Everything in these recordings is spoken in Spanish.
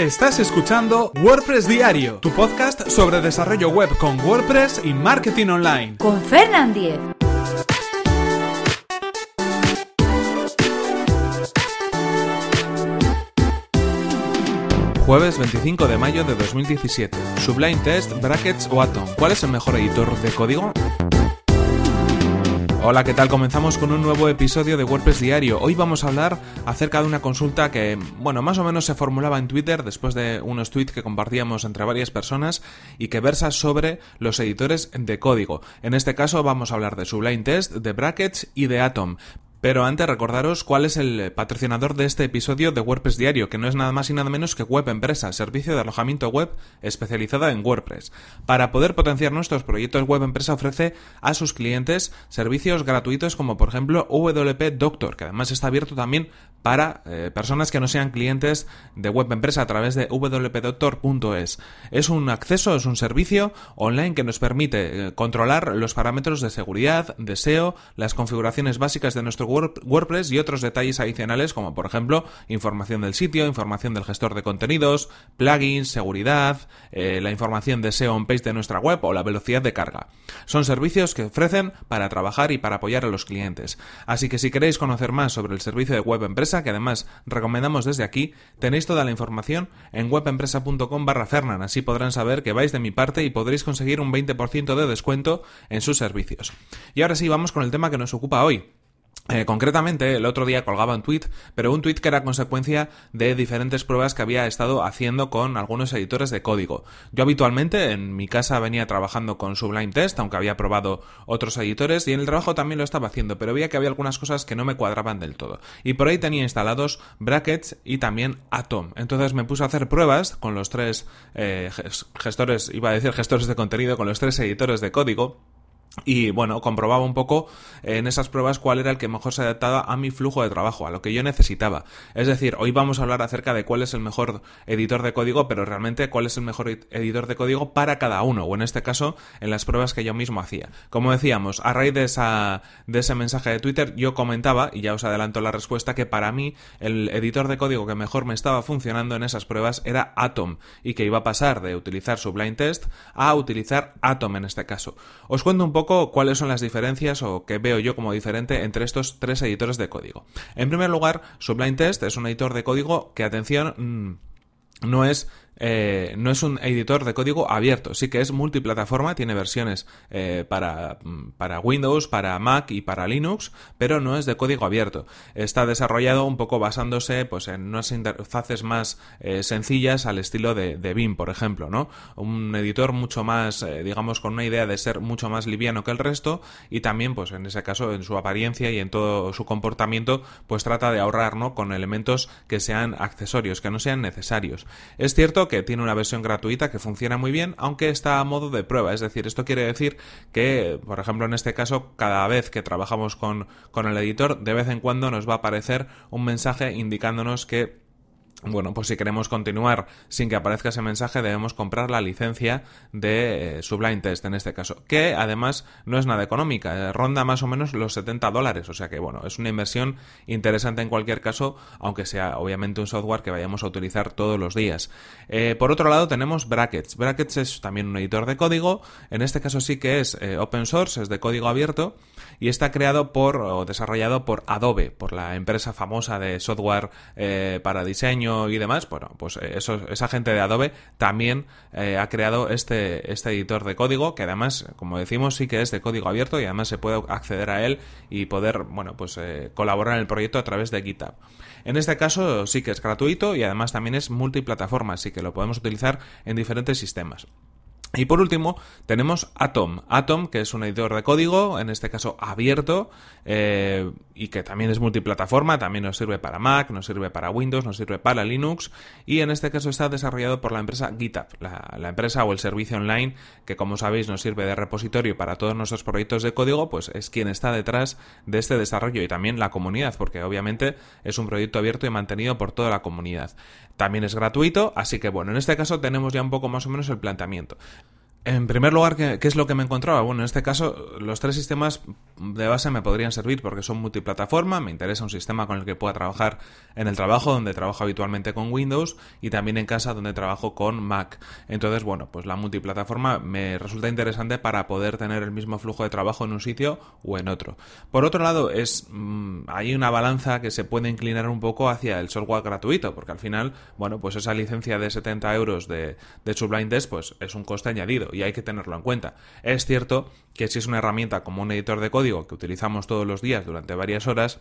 Estás escuchando WordPress Diario, tu podcast sobre desarrollo web con WordPress y marketing online. Con Fernand Diez. Jueves 25 de mayo de 2017. Sublime Test, Brackets o Atom. ¿Cuál es el mejor editor de código? Hola, ¿qué tal? Comenzamos con un nuevo episodio de WordPress Diario. Hoy vamos a hablar acerca de una consulta que, bueno, más o menos se formulaba en Twitter después de unos tweets que compartíamos entre varias personas y que versa sobre los editores de código. En este caso vamos a hablar de Sublime Test, de Brackets y de Atom. Pero antes recordaros cuál es el patrocinador de este episodio de WordPress Diario, que no es nada más y nada menos que Web Empresa, servicio de alojamiento web especializada en WordPress. Para poder potenciar nuestros proyectos, Web Empresa ofrece a sus clientes servicios gratuitos como por ejemplo WP Doctor, que además está abierto también para eh, personas que no sean clientes de Web Empresa a través de wpdoctor.es. Es un acceso, es un servicio online que nos permite eh, controlar los parámetros de seguridad, de SEO, las configuraciones básicas de nuestro WordPress y otros detalles adicionales como por ejemplo información del sitio, información del gestor de contenidos, plugins, seguridad, eh, la información de SEO on page de nuestra web o la velocidad de carga. Son servicios que ofrecen para trabajar y para apoyar a los clientes. Así que si queréis conocer más sobre el servicio de Web Empresa, que además recomendamos desde aquí, tenéis toda la información en webempresa.com barra Fernan, así podrán saber que vais de mi parte y podréis conseguir un 20% de descuento en sus servicios. Y ahora sí, vamos con el tema que nos ocupa hoy. Eh, concretamente, el otro día colgaba un tweet, pero un tweet que era consecuencia de diferentes pruebas que había estado haciendo con algunos editores de código. Yo habitualmente en mi casa venía trabajando con Sublime Test, aunque había probado otros editores, y en el trabajo también lo estaba haciendo, pero veía que había algunas cosas que no me cuadraban del todo. Y por ahí tenía instalados Brackets y también Atom. Entonces me puse a hacer pruebas con los tres eh, gestores, iba a decir gestores de contenido, con los tres editores de código y bueno, comprobaba un poco en esas pruebas cuál era el que mejor se adaptaba a mi flujo de trabajo, a lo que yo necesitaba. Es decir, hoy vamos a hablar acerca de cuál es el mejor editor de código, pero realmente cuál es el mejor editor de código para cada uno, o en este caso, en las pruebas que yo mismo hacía. Como decíamos, a raíz de, esa, ese mensaje de Twitter, yo comentaba, y ya os adelanto la respuesta, que para mí el editor de código que mejor me estaba funcionando en esas pruebas era Atom, y que iba a pasar de utilizar Sublime Test a utilizar Atom en este caso. Os cuento un poco cuáles son las diferencias o qué veo yo como diferente entre estos tres editores de código. En primer lugar, Sublime Test es un editor de código que, atención, mm, no es eh, no es un editor de código abierto, sí que es multiplataforma, tiene versiones eh, para, para, Windows, para Mac y para Linux, pero no es de código abierto. Está desarrollado un poco basándose pues, en unas interfaces más eh, sencillas al estilo de, de, BIM, por ejemplo, ¿no? Un editor mucho más, digamos, con una idea de ser mucho más liviano que el resto y también, pues en ese caso, en su apariencia y en todo su comportamiento, pues trata de ahorrar. Con elementos que sean accesorios, que no sean necesarios. Es cierto que tiene una versión gratuita que funciona muy bien, aunque está a modo de prueba. Es decir, esto quiere decir que, por ejemplo, en este caso, cada vez que trabajamos con, con el editor, de vez en cuando nos va a aparecer un mensaje indicándonos que bueno, pues si queremos continuar sin que aparezca ese mensaje, debemos comprar la licencia de eh, Sublime Test en este caso, que además no es nada económica, eh, ronda más o menos los 70 dólares, o sea que bueno, es una inversión interesante en cualquier caso, aunque sea obviamente un software que vayamos a utilizar todos los días. Eh, por otro lado tenemos Brackets. Brackets es también un editor de código, en este caso sí que es open source, es de código abierto y está creado por o desarrollado por Adobe, por la empresa famosa de software para diseño y demás, bueno, pues eh, esa gente de Adobe también eh, ha creado este, este editor de código, que además, como decimos, sí que es de código abierto y además se puede acceder a él y poder, bueno, pues eh, colaborar en el proyecto a través de GitHub. En este caso sí que es gratuito y además también es multiplataforma, así que lo podemos utilizar en diferentes sistemas. Y por último, tenemos Atom. Atom, que es un editor de código, en este caso abierto, eh, y que también es multiplataforma, también nos sirve para Mac, nos sirve para Windows, nos sirve para Linux, y en este caso está desarrollado por la empresa GitHub, la, empresa o el servicio online que, como sabéis, nos sirve de repositorio para todos nuestros proyectos de código, pues es quien está detrás de este desarrollo y también la comunidad, porque obviamente es un proyecto abierto y mantenido por toda la comunidad. También es gratuito, así que bueno, en este caso tenemos ya un poco más o menos el planteamiento. En primer lugar, ¿qué, es lo que me encontraba? Bueno, en este caso, los tres sistemas de base me podrían servir porque son multiplataforma, me interesa un sistema con el que pueda trabajar en el trabajo, donde trabajo habitualmente con Windows, y también en casa, donde trabajo con Mac. Entonces, bueno, pues la multiplataforma me resulta interesante para poder tener el mismo flujo de trabajo en un sitio o en otro. Por otro lado, es mm, hay una balanza que se puede inclinar un poco hacia el software gratuito, porque al final, bueno, pues esa licencia de 70 euros de, de Sublime Test, pues es un coste añadido y hay que tenerlo en cuenta. Es cierto que si es una herramienta como un editor de código que utilizamos todos los días durante varias horas,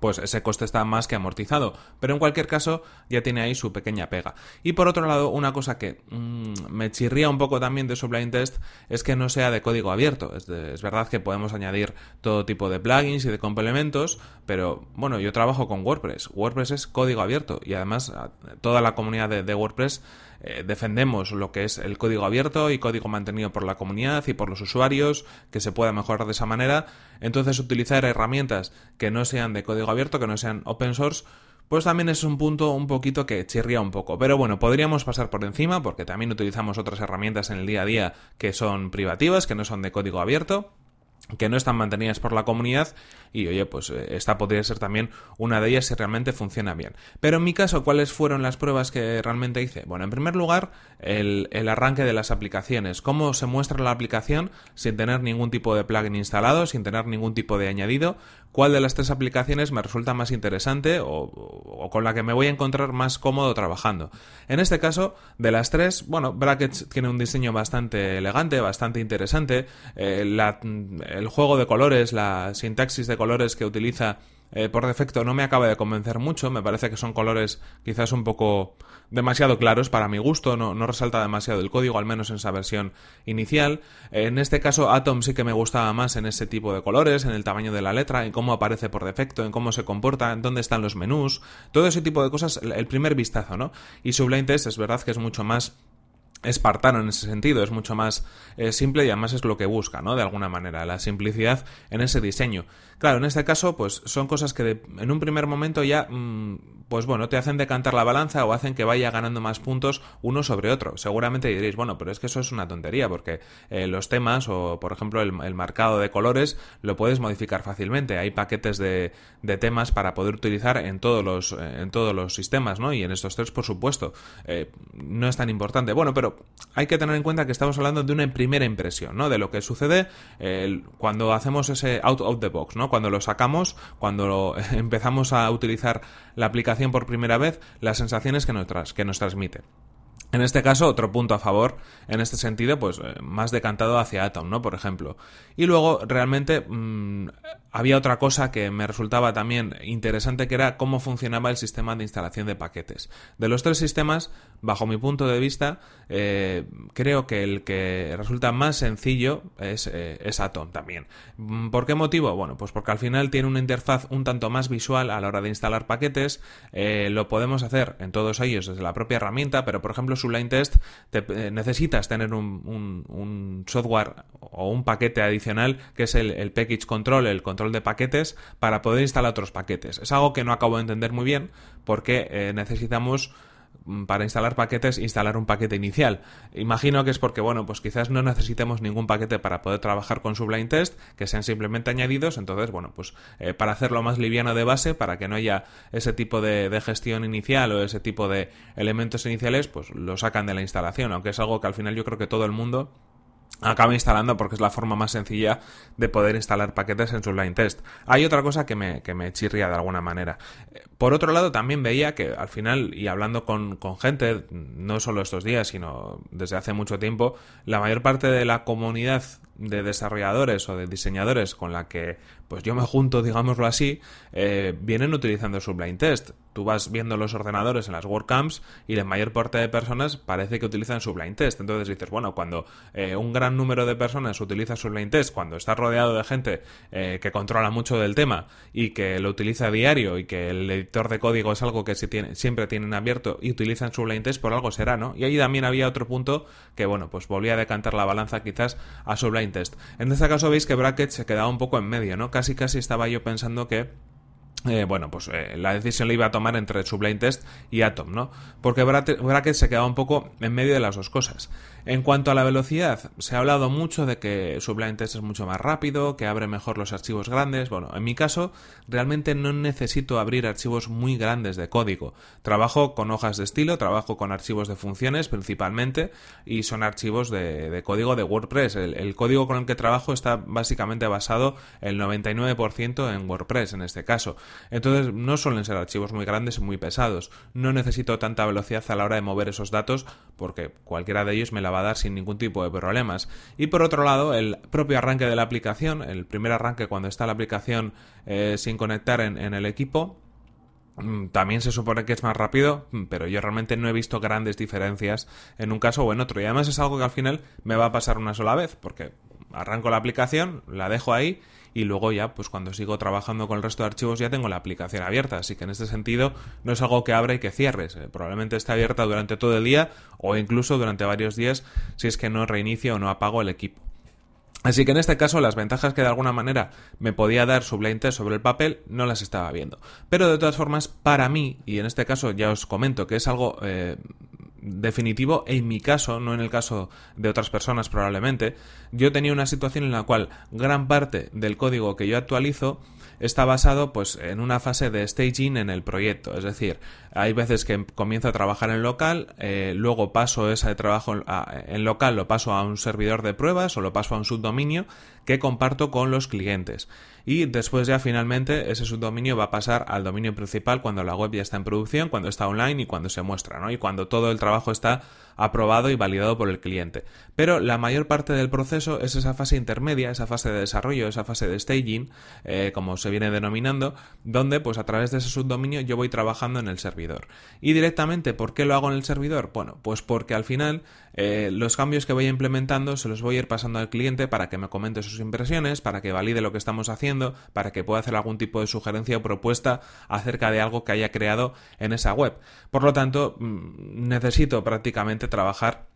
pues ese coste está más que amortizado. Pero en cualquier caso, ya tiene ahí su pequeña pega. Y por otro lado, una cosa que mm, me chirría un poco también de Sublime Test es que no sea de código abierto. Es, es, verdad que podemos añadir todo tipo de plugins y de complementos, pero bueno, yo trabajo con WordPress. WordPress es código abierto y además toda la comunidad de WordPress eh, defendemos lo que es el código abierto y código mantenido por la comunidad y por los usuarios, que se pueda mejorar de esa manera. Entonces, utilizar herramientas que no sean de código abierto, que no sean open source, pues también es un punto un poquito que chirría un poco. Pero bueno, podríamos pasar por encima porque también utilizamos otras herramientas en el día a día que son privativas, que no son de código abierto que no están mantenidas por la comunidad y oye, pues eh, esta podría ser también una de ellas si realmente funciona bien. Pero en mi caso, ¿cuáles fueron las pruebas que realmente hice? Bueno, en primer lugar, el, el arranque de las aplicaciones. Cómo se muestra la aplicación sin tener ningún tipo de plugin instalado, sin tener ningún tipo de añadido. ¿Cuál de las tres aplicaciones me resulta más interesante o, con la que me voy a encontrar más cómodo trabajando? En este caso, de las tres, bueno, Brackets tiene un diseño bastante elegante, bastante interesante. Eh, el juego de colores, la sintaxis de colores que utiliza eh, por defecto no me acaba de convencer mucho, me parece que son colores quizás un poco demasiado claros para mi gusto, no, resalta demasiado el código, al menos en esa versión inicial. En este caso Atom sí que me gustaba más en ese tipo de colores, en el tamaño de la letra, en cómo aparece por defecto, en cómo se comporta, en dónde están los menús, todo ese tipo de cosas, el primer vistazo, ¿no? Y Sublime Test es verdad que es mucho más espartano en ese sentido, es mucho más eh, simple y además es lo que busca, ¿no? De alguna manera, la simplicidad en ese diseño. Claro, en este caso, pues son cosas que en un primer momento ya, mm, pues bueno, te hacen decantar la balanza o hacen que vaya ganando más puntos uno sobre otro. Seguramente diréis, bueno, pero es que eso es una tontería, porque eh, los temas o, por ejemplo, el, marcado de colores lo puedes modificar fácilmente. Hay paquetes de, de, temas para poder utilizar en todos los, eh, en todos los sistemas, ¿no? Y en estos tres, por supuesto. no es tan importante. Bueno, pero hay que tener en cuenta que estamos hablando de una primera impresión, ¿no? De lo que sucede cuando hacemos ese out of the box, ¿no? Cuando lo sacamos, cuando empezamos a utilizar la aplicación por primera vez, las sensaciones que nos, que nos transmite. En este caso, otro punto a favor, en este sentido, pues eh, más decantado hacia Atom, ¿no? Por ejemplo. Y luego, realmente, mm, había otra cosa que me resultaba también interesante, que era cómo funcionaba el sistema de instalación de paquetes. De los tres sistemas, bajo mi punto de vista, eh, creo que el que resulta más sencillo es, eh, es, Atom también. Mm, ¿Por qué motivo? Bueno, pues porque al final tiene una interfaz un tanto más visual a la hora de instalar paquetes. lo podemos hacer en todos ellos desde la propia herramienta, pero por ejemplo, Sublime Test eh, necesitas tener un, software o un paquete adicional que es el, package control, el control de paquetes, para poder instalar otros paquetes. Es algo que no acabo de entender muy bien porque eh, necesitamos para instalar paquetes, instalar un paquete inicial. Imagino que es porque, bueno, pues quizás no necesitemos ningún paquete para poder trabajar con Sublime Test, que sean simplemente añadidos, entonces, bueno, pues eh, para hacerlo más liviano de base, para que no haya ese tipo de, de, gestión inicial o ese tipo de elementos iniciales, pues lo sacan de la instalación, aunque es algo que al final yo creo que todo el mundo acaba instalando porque es la forma más sencilla de poder instalar paquetes en Sublime Test. Hay otra cosa que me, que me chirría de alguna manera. Por otro lado, también veía que al final, y hablando con, con gente, no solo estos días, sino desde hace mucho tiempo, la mayor parte de la comunidad de desarrolladores o de diseñadores con la que pues yo me junto, digámoslo así, eh, vienen utilizando Sublime Test. Tú vas viendo los ordenadores en las WordCamps y la mayor parte de personas parece que utilizan Sublime Test. Entonces dices, bueno, cuando eh, un gran número de personas utiliza Sublime Test, cuando está rodeado de gente eh, que controla mucho del tema y que lo utiliza a diario y que el editor de código es algo que siempre tienen abierto y utilizan Sublime Test, por algo será, ¿no? Y ahí también había otro punto que, bueno, pues volvía a decantar la balanza quizás a Sublime Test. En este caso veis que Bracket se quedaba un poco en medio, ¿no? casi casi estaba yo pensando que eh, bueno, pues eh, la decisión la iba a tomar entre Sublime Test y Atom, ¿no? Porque Bracket se quedaba un poco en medio de las dos cosas. En cuanto a la velocidad, se ha hablado mucho de que Sublime Text es mucho más rápido, que abre mejor los archivos grandes. Bueno, en mi caso, realmente no necesito abrir archivos muy grandes de código. Trabajo con hojas de estilo, trabajo con archivos de funciones principalmente, y son archivos de, código de WordPress. El, código con el que trabajo está básicamente basado el 99% en WordPress en este caso. Entonces, no suelen ser archivos muy grandes y muy pesados. No necesito tanta velocidad a la hora de mover esos datos porque cualquiera de ellos me la va a dar sin ningún tipo de problemas. Y por otro lado, el propio arranque de la aplicación, el primer arranque cuando está la aplicación eh, sin conectar en, el equipo, mm, también se supone que es más rápido, mm, pero yo realmente no he visto grandes diferencias en un caso o en otro. Y además es algo que al final me va a pasar una sola vez, porque arranco la aplicación, la dejo ahí y luego ya, pues cuando sigo trabajando con el resto de archivos ya tengo la aplicación abierta. Así que en este sentido no es algo que abra y que cierres. Eh, probablemente esté abierta durante todo el día o incluso durante varios días si es que no reinicio o no apago el equipo. Así que en este caso las ventajas que de alguna manera me podía dar Sublime Text sobre el papel no las estaba viendo. Pero de todas formas, para mí, y en este caso ya os comento que es algo eh, definitivo en mi caso, no en el caso de otras personas probablemente, yo tenía una situación en la cual gran parte del código que yo actualizo está basado pues en una fase de staging en el proyecto, es decir, hay veces que comienzo a trabajar en local, eh, luego paso ese trabajo en local, lo paso a un servidor de pruebas o lo paso a un subdominio que comparto con los clientes. Y después ya finalmente ese subdominio va a pasar al dominio principal cuando la web ya está en producción, cuando está online y cuando se muestra, ¿no? Y cuando todo el trabajo está aprobado y validado por el cliente. Pero la mayor parte del proceso es esa fase intermedia, esa fase de desarrollo, esa fase de staging, eh, como se viene denominando, donde pues a través de ese subdominio yo voy trabajando en el servidor. Y directamente, ¿por qué lo hago en el servidor? Bueno, pues porque al final eh, los cambios que voy implementando se los voy a ir pasando al cliente para que me comente sus impresiones, para que valide lo que estamos haciendo, para que pueda hacer algún tipo de sugerencia o propuesta acerca de algo que haya creado en esa web. Por lo tanto, mm, necesito prácticamente trabajar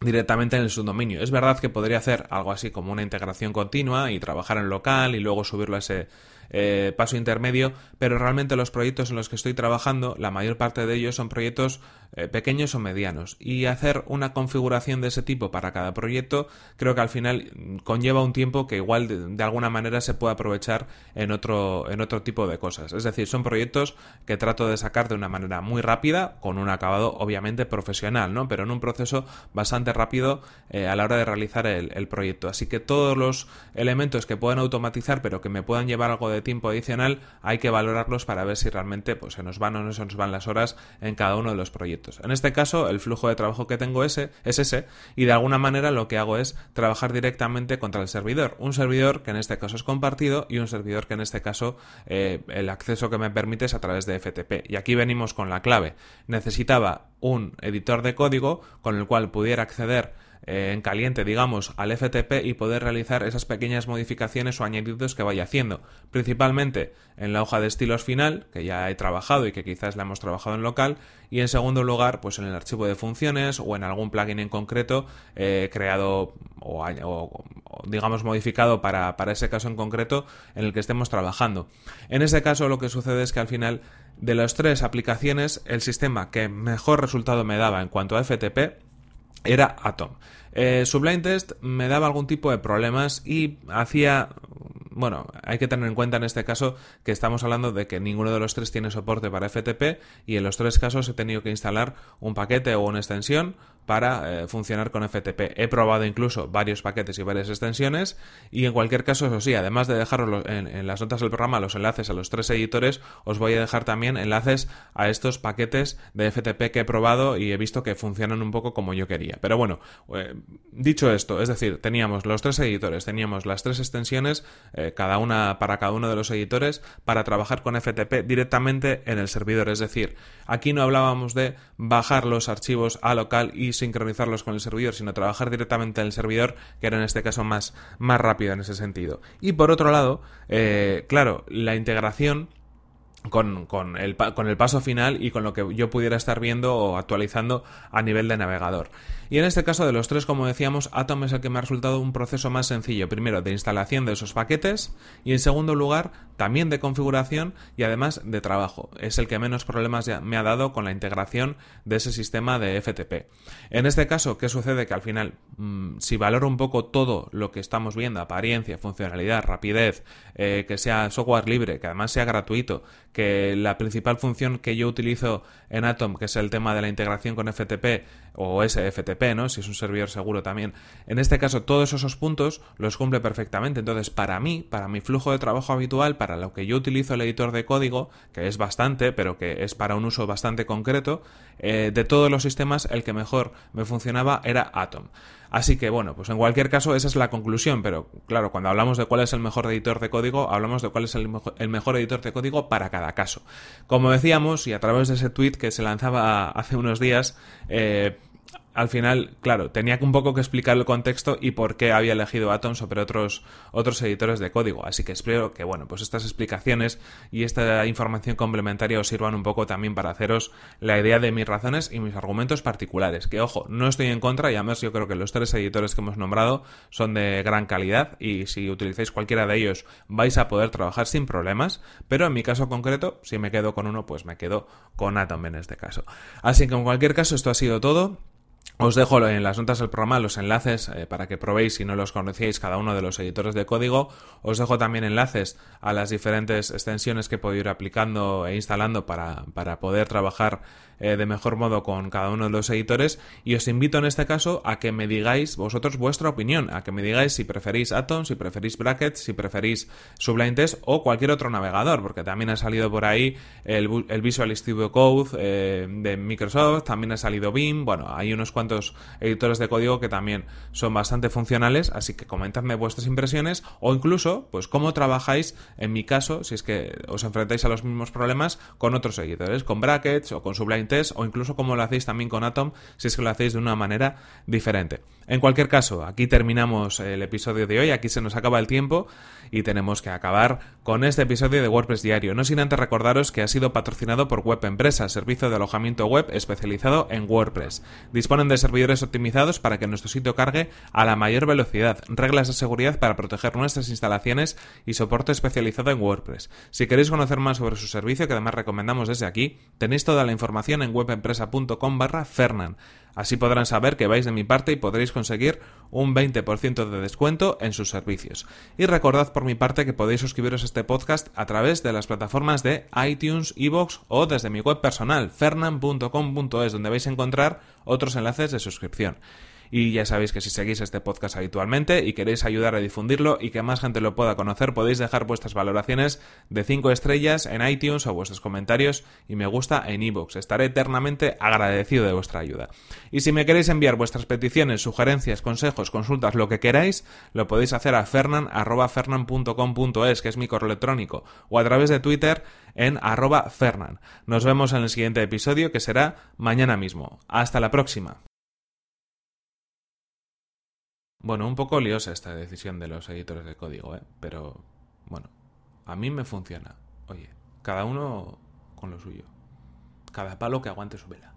directamente en el subdominio. Es verdad que podría hacer algo así como una integración continua y trabajar en local y luego subirlo a ese eh, paso intermedio, pero realmente los proyectos en los que estoy trabajando, la mayor parte de ellos son proyectos eh, pequeños o medianos. Y hacer una configuración de ese tipo para cada proyecto creo que al final conlleva un tiempo que igual de, alguna manera se puede aprovechar en otro, en otro tipo de cosas. Es decir, son proyectos que trato de sacar de una manera muy rápida, con un acabado obviamente profesional, ¿no? Pero en un proceso bastante rápido eh, a la hora de realizar el, proyecto. Así que todos los elementos que puedan automatizar pero que me puedan llevar algo de tiempo adicional hay que valorarlos para ver si realmente pues, se nos van o no se nos van las horas en cada uno de los proyectos. En este caso, el flujo de trabajo que tengo ese, es ese y de alguna manera lo que hago es trabajar directamente contra el servidor. Un servidor que en este caso es compartido y un servidor que en este caso eh, el acceso que me permite es a través de FTP. Y aquí venimos con la clave. Necesitaba un editor de código con el cual pudiera acceder eh, en caliente, digamos, al FTP y poder realizar esas pequeñas modificaciones o añadidos que vaya haciendo, principalmente en la hoja de estilos final, que ya he trabajado y que quizás la hemos trabajado en local, y en segundo lugar, pues en el archivo de funciones o en algún plugin en concreto eh, creado o, digamos modificado para, para ese caso en concreto en el que estemos trabajando. En ese caso lo que sucede es que al final de las tres aplicaciones el sistema que mejor resultado me daba en cuanto a FTP era Atom. Eh, Sublime Test me daba algún tipo de problemas y hacía bueno, hay que tener en cuenta en este caso que estamos hablando de que ninguno de los tres tiene soporte para FTP y en los tres casos he tenido que instalar un paquete o una extensión para eh, funcionar con FTP. He probado incluso varios paquetes y varias extensiones y en cualquier caso, eso sí, además de dejaros en, las notas del programa los enlaces a los tres editores, os voy a dejar también enlaces a estos paquetes de FTP que he probado y he visto que funcionan un poco como yo quería. Pero bueno, eh, dicho esto, es decir, teníamos los tres editores, teníamos las tres extensiones, eh, cada una para cada uno de los editores, para trabajar con FTP directamente en el servidor. Es decir, aquí no hablábamos de bajar los archivos a local y sincronizarlos con el servidor, sino trabajar directamente en el servidor, que era en este caso más, más rápido en ese sentido. Y por otro lado, eh, claro, la integración con, con, el, con el paso final y con lo que yo pudiera estar viendo o actualizando a nivel de navegador. Y en este caso de los tres, como decíamos, Atom es el que me ha resultado un proceso más sencillo. Primero, de instalación de esos paquetes y en segundo lugar, también de configuración y además de trabajo. Es el que menos problemas me ha dado con la integración de ese sistema de FTP. En este caso, ¿qué sucede? Que al final, mmm, si valoro un poco todo lo que estamos viendo, apariencia, funcionalidad, rapidez, eh, que sea software libre, que además sea gratuito, que la principal función que yo utilizo en Atom, que es el tema de la integración con FTP o SFTP, ¿no? Si es un servidor seguro también. En este caso, todos esos puntos los cumple perfectamente. Entonces, para mí, para mi flujo de trabajo habitual, para lo que yo utilizo el editor de código, que es bastante, pero que es para un uso bastante concreto, eh, de todos los sistemas, el que mejor me funcionaba era Atom. Así que bueno, pues en cualquier caso esa es la conclusión, pero claro, cuando hablamos de cuál es el mejor editor de código, hablamos de cuál es el, mejor, editor de código para cada caso. Como decíamos, y a través de ese tweet que se lanzaba hace unos días, eh, al final, claro, tenía un poco que explicar el contexto y por qué había elegido Atom sobre otros, otros editores de código. Así que espero que, bueno, pues estas explicaciones y esta información complementaria os sirvan un poco también para haceros la idea de mis razones y mis argumentos particulares. Que, ojo, no estoy en contra y además yo creo que los tres editores que hemos nombrado son de gran calidad y si utilizáis cualquiera de ellos vais a poder trabajar sin problemas. Pero en mi caso concreto, si me quedo con uno, pues me quedo con Atom en este caso. Así que en cualquier caso, esto ha sido todo. Os dejo en las notas del programa los enlaces eh, para que probéis si no los conocíais cada uno de los editores de código. Os dejo también enlaces a las diferentes extensiones que puedo ir aplicando e instalando para, para poder trabajar eh, de mejor modo con cada uno de los editores y os invito en este caso a que me digáis vosotros vuestra opinión, a que me digáis si preferís Atom, si preferís Brackets, si preferís Sublime Test o cualquier otro navegador, porque también ha salido por ahí el, Visual Studio Code eh, de Microsoft, también ha salido BIM, bueno, hay unos cuantos editores de código que también son bastante funcionales, así que comentadme vuestras impresiones o incluso, pues cómo trabajáis, en mi caso, si es que os enfrentáis a los mismos problemas con otros editores, con Brackets o con Sublime o incluso como lo hacéis también con Atom si es que lo hacéis de una manera diferente. En cualquier caso, aquí terminamos el episodio de hoy, aquí se nos acaba el tiempo y tenemos que acabar con este episodio de WordPress Diario, no sin antes recordaros que ha sido patrocinado por Web Empresa, servicio de alojamiento web especializado en WordPress. Disponen de servidores optimizados para que nuestro sitio cargue a la mayor velocidad, reglas de seguridad para proteger nuestras instalaciones y soporte especializado en WordPress. Si queréis conocer más sobre su servicio, que además recomendamos desde aquí, tenéis toda la información en webempresa.com barra Fernan. Así podrán saber que vais de mi parte y podréis conseguir un 20% de descuento en sus servicios. Y recordad por mi parte que podéis suscribiros a este podcast a través de las plataformas de iTunes, Evox o desde mi web personal, fernan.com.es, donde vais a encontrar otros enlaces de suscripción. Y ya sabéis que si seguís este podcast habitualmente y queréis ayudar a difundirlo y que más gente lo pueda conocer, podéis dejar vuestras valoraciones de 5 estrellas en iTunes o vuestros comentarios y me gusta en iVoox. Estaré eternamente agradecido de vuestra ayuda. Y si me queréis enviar vuestras peticiones, sugerencias, consejos, consultas, lo que queráis, lo podéis hacer a fernan.fernan.com.es, que es mi correo electrónico, o a través de Twitter en arroba fernan. Nos vemos en el siguiente episodio que será mañana mismo. Hasta la próxima. Bueno, un poco liosa esta decisión de los editores de código, ¿eh? Pero, bueno, a mí me funciona. Oye, cada uno con lo suyo. Cada palo que aguante su vela.